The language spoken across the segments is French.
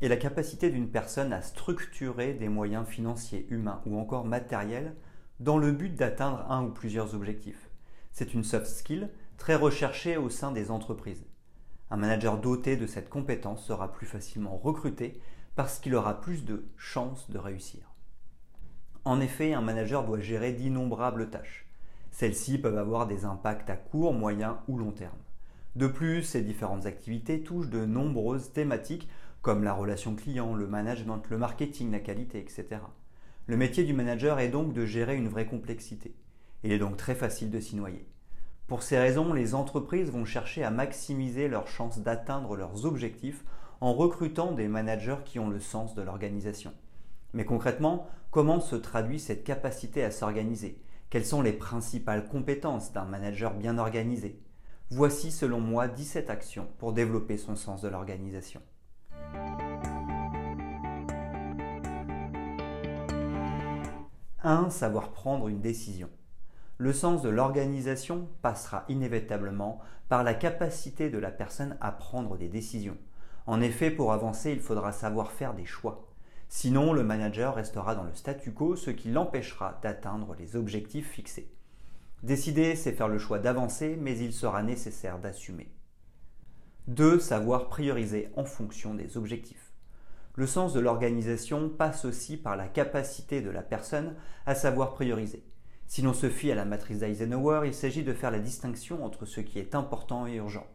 est la capacité d'une personne à structurer des moyens financiers, humains ou encore matériels dans le but d'atteindre un ou plusieurs objectifs. C'est une soft skill très recherchée au sein des entreprises. Un manager doté de cette compétence sera plus facilement recruté parce qu'il aura plus de chances de réussir. En effet, un manager doit gérer d'innombrables tâches. Celles-ci peuvent avoir des impacts à court, moyen ou long terme. De plus, ces différentes activités touchent de nombreuses thématiques comme la relation client, le management, le marketing, la qualité, etc. Le métier du manager est donc de gérer une vraie complexité. Il est donc très facile de s'y noyer. Pour ces raisons, les entreprises vont chercher à maximiser leurs chances d'atteindre leurs objectifs en recrutant des managers qui ont le sens de l'organisation. Mais concrètement, comment se traduit cette capacité à s'organiser? Quelles sont les principales compétences d'un manager bien organisé? Voici selon moi 17 actions pour développer son sens de l'organisation. 1. Savoir prendre une décision. Le sens de l'organisation passera inévitablement par la capacité de la personne à prendre des décisions. En effet, pour avancer, il faudra savoir faire des choix. Sinon, le manager restera dans le statu quo, ce qui l'empêchera d'atteindre les objectifs fixés. Décider, c'est faire le choix d'avancer, mais il sera nécessaire d'assumer. 2. Savoir prioriser en fonction des objectifs. Le sens de l'organisation passe aussi par la capacité de la personne à savoir prioriser. Si l'on se fie à la matrice d'Eisenhower, il s'agit de faire la distinction entre ce qui est important et urgent.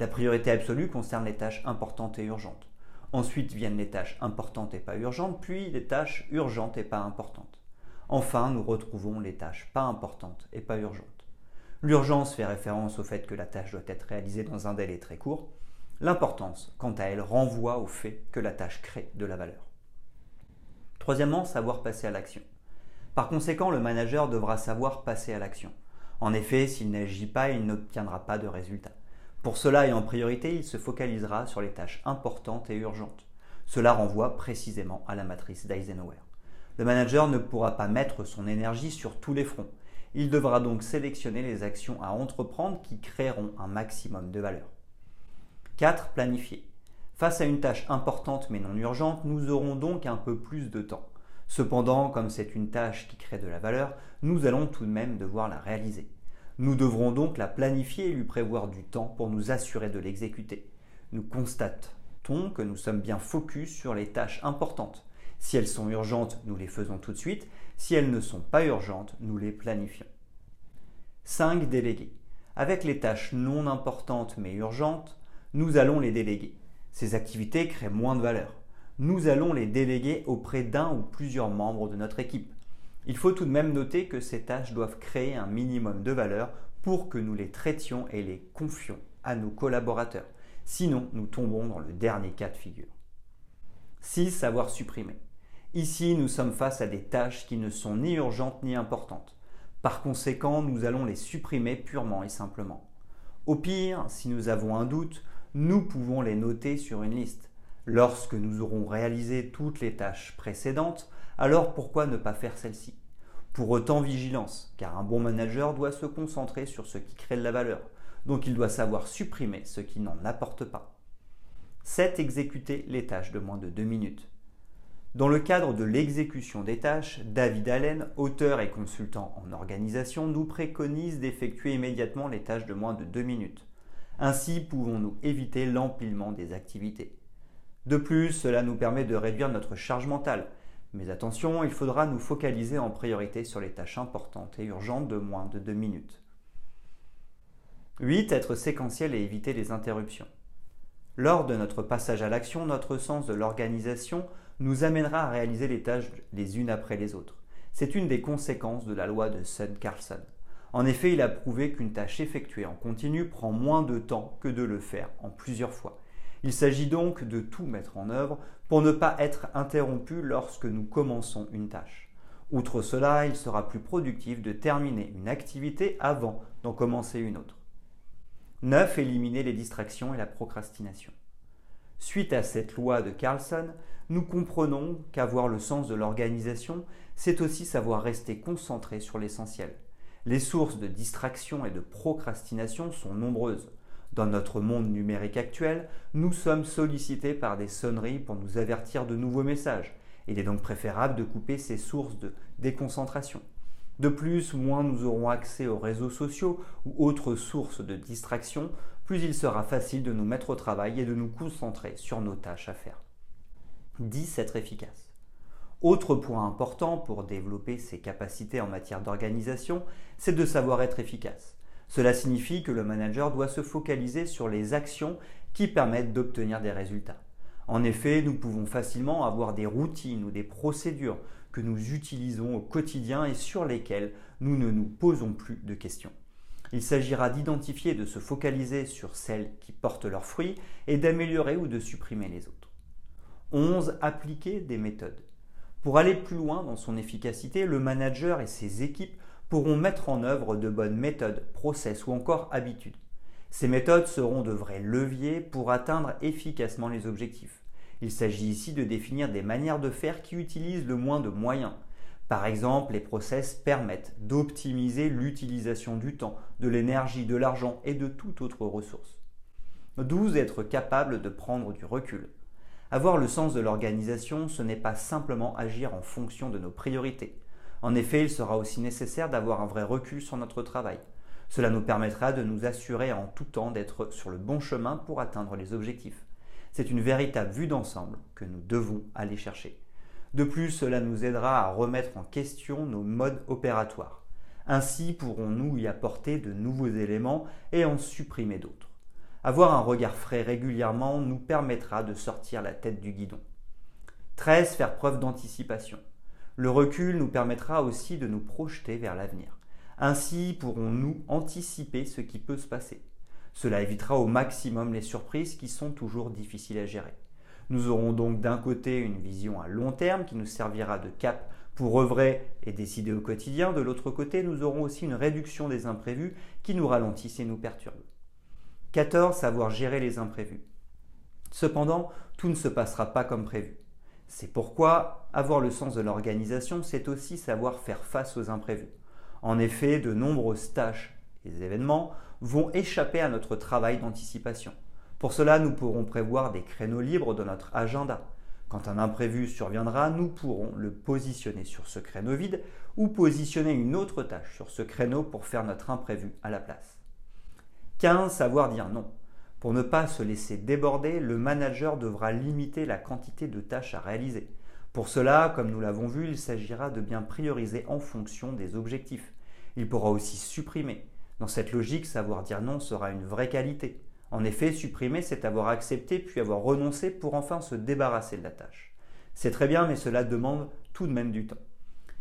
La priorité absolue concerne les tâches importantes et urgentes. Ensuite viennent les tâches importantes et pas urgentes, puis les tâches urgentes et pas importantes. Enfin, nous retrouvons les tâches pas importantes et pas urgentes. L'urgence fait référence au fait que la tâche doit être réalisée dans un délai très court. L'importance, quant à elle, renvoie au fait que la tâche crée de la valeur. Troisièmement, savoir passer à l'action. Par conséquent, le manager devra savoir passer à l'action. En effet, s'il n'agit pas, il n'obtiendra pas de résultat. Pour cela et en priorité, il se focalisera sur les tâches importantes et urgentes. Cela renvoie précisément à la matrice d'Eisenhower. Le manager ne pourra pas mettre son énergie sur tous les fronts. Il devra donc sélectionner les actions à entreprendre qui créeront un maximum de valeur. 4. Planifier. Face à une tâche importante mais non urgente, nous aurons donc un peu plus de temps. Cependant, comme c'est une tâche qui crée de la valeur, nous allons tout de même devoir la réaliser. Nous devrons donc la planifier et lui prévoir du temps pour nous assurer de l'exécuter. Nous constatons que nous sommes bien focus sur les tâches importantes. Si elles sont urgentes, nous les faisons tout de suite. Si elles ne sont pas urgentes, nous les planifions. 5. Déléguer. Avec les tâches non importantes mais urgentes, nous allons les déléguer. Ces activités créent moins de valeur. Nous allons les déléguer auprès d'un ou plusieurs membres de notre équipe. Il faut tout de même noter que ces tâches doivent créer un minimum de valeur pour que nous les traitions et les confions à nos collaborateurs. Sinon, nous tombons dans le dernier cas de figure. 6. Savoir supprimer. Ici, nous sommes face à des tâches qui ne sont ni urgentes ni importantes. Par conséquent, nous allons les supprimer purement et simplement. Au pire, si nous avons un doute, nous pouvons les noter sur une liste. Lorsque nous aurons réalisé toutes les tâches précédentes, alors pourquoi ne pas faire celle-ci? Pour autant, vigilance, car un bon manager doit se concentrer sur ce qui crée de la valeur. Donc il doit savoir supprimer ce qui n'en apporte pas. 7. Exécuter les tâches de moins de 2 minutes. Dans le cadre de l'exécution des tâches, David Allen, auteur et consultant en organisation, nous préconise d'effectuer immédiatement les tâches de moins de 2 minutes. Ainsi pouvons-nous éviter l'empilement des activités. De plus, cela nous permet de réduire notre charge mentale. Mais attention, il faudra nous focaliser en priorité sur les tâches importantes et urgentes de moins de 2 minutes. 8. Être séquentiel et éviter les interruptions. Lors de notre passage à l'action, notre sens de l'organisation nous amènera à réaliser les tâches les unes après les autres. C'est une des conséquences de la loi de Sun Carlson. En effet, il a prouvé qu'une tâche effectuée en continu prend moins de temps que de le faire en plusieurs fois. Il s'agit donc de tout mettre en œuvre pour ne pas être interrompu lorsque nous commençons une tâche. Outre cela, il sera plus productif de terminer une activité avant d'en commencer une autre. 9. Éliminer les distractions et la procrastination. Suite à cette loi de Carlson, nous comprenons qu'avoir le sens de l'organisation, c'est aussi savoir rester concentré sur l'essentiel. Les sources de distraction et de procrastination sont nombreuses. Dans notre monde numérique actuel, nous sommes sollicités par des sonneries pour nous avertir de nouveaux messages. Il est donc préférable de couper ces sources de déconcentration. De plus, moins nous aurons accès aux réseaux sociaux ou autres sources de distraction, plus il sera facile de nous mettre au travail et de nous concentrer sur nos tâches à faire. 10. Être efficace. Autre point important pour développer ses capacités en matière d'organisation, c'est de savoir être efficace. Cela signifie que le manager doit se focaliser sur les actions qui permettent d'obtenir des résultats. En effet, nous pouvons facilement avoir des routines ou des procédures que nous utilisons au quotidien et sur lesquelles nous ne nous posons plus de questions. Il s'agira d'identifier et de se focaliser sur celles qui portent leurs fruits et d'améliorer ou de supprimer les autres. 11. Appliquer des méthodes. Pour aller plus loin dans son efficacité, le manager et ses équipes pourront mettre en œuvre de bonnes méthodes, process ou encore habitudes. Ces méthodes seront de vrais leviers pour atteindre efficacement les objectifs. Il s'agit ici de définir des manières de faire qui utilisent le moins de moyens. Par exemple, les process permettent d'optimiser l'utilisation du temps, de l'énergie, de l'argent et de toute autre ressource. 12. Être capable de prendre du recul. Avoir le sens de l'organisation, ce n'est pas simplement agir en fonction de nos priorités. En effet, il sera aussi nécessaire d'avoir un vrai recul sur notre travail. Cela nous permettra de nous assurer en tout temps d'être sur le bon chemin pour atteindre les objectifs. C'est une véritable vue d'ensemble que nous devons aller chercher. De plus, cela nous aidera à remettre en question nos modes opératoires. Ainsi pourrons-nous y apporter de nouveaux éléments et en supprimer d'autres? Avoir un regard frais régulièrement nous permettra de sortir la tête du guidon. 13. Faire preuve d'anticipation. Le recul nous permettra aussi de nous projeter vers l'avenir. Ainsi pourrons-nous anticiper ce qui peut se passer. Cela évitera au maximum les surprises qui sont toujours difficiles à gérer. Nous aurons donc d'un côté une vision à long terme qui nous servira de cap pour œuvrer et décider au quotidien. De l'autre côté, nous aurons aussi une réduction des imprévus qui nous ralentissent et nous perturbent. 14. Savoir gérer les imprévus. Cependant, tout ne se passera pas comme prévu. C'est pourquoi avoir le sens de l'organisation, c'est aussi savoir faire face aux imprévus. En effet, de nombreuses tâches et événements vont échapper à notre travail d'anticipation. Pour cela, nous pourrons prévoir des créneaux libres dans notre agenda. Quand un imprévu surviendra, nous pourrons le positionner sur ce créneau vide ou positionner une autre tâche sur ce créneau pour faire notre imprévu à la place. 15. Savoir dire non. Pour ne pas se laisser déborder, le manager devra limiter la quantité de tâches à réaliser. Pour cela, comme nous l'avons vu, il s'agira de bien prioriser en fonction des objectifs. Il pourra aussi supprimer. Dans cette logique, savoir dire non sera une vraie qualité. En effet, supprimer, c'est avoir accepté puis avoir renoncé pour enfin se débarrasser de la tâche. C'est très bien, mais cela demande tout de même du temps.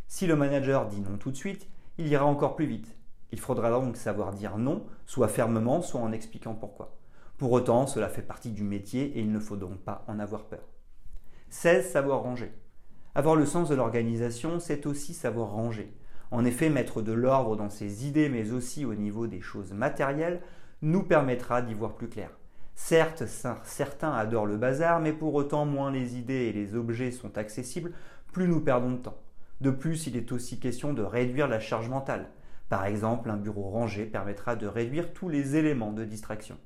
Si le manager dit non tout de suite, il ira encore plus vite. Il faudra donc savoir dire non, soit fermement, soit en expliquant pourquoi. Pour autant, cela fait partie du métier et il ne faut donc pas en avoir peur. 16. Savoir ranger. Avoir le sens de l'organisation, c'est aussi savoir ranger. En effet, mettre de l'ordre dans ses idées, mais aussi au niveau des choses matérielles, nous permettra d'y voir plus clair. Certes, certains adorent le bazar, mais pour autant, moins les idées et les objets sont accessibles, plus nous perdons de temps. De plus, il est aussi question de réduire la charge mentale. Par exemple, un bureau rangé permettra de réduire tous les éléments de distraction.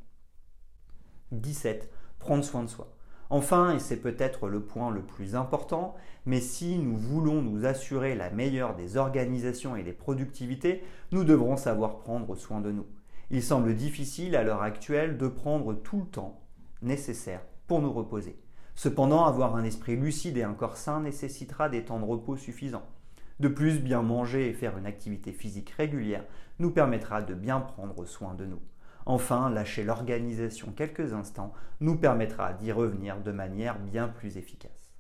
17. Prendre soin de soi. Enfin, et c'est peut-être le point le plus important, mais si nous voulons nous assurer la meilleure des organisations et des productivités, nous devrons savoir prendre soin de nous. Il semble difficile à l'heure actuelle de prendre tout le temps nécessaire pour nous reposer. Cependant, avoir un esprit lucide et un corps sain nécessitera des temps de repos suffisants. De plus, bien manger et faire une activité physique régulière nous permettra de bien prendre soin de nous. Enfin, lâcher l'organisation quelques instants nous permettra d'y revenir de manière bien plus efficace.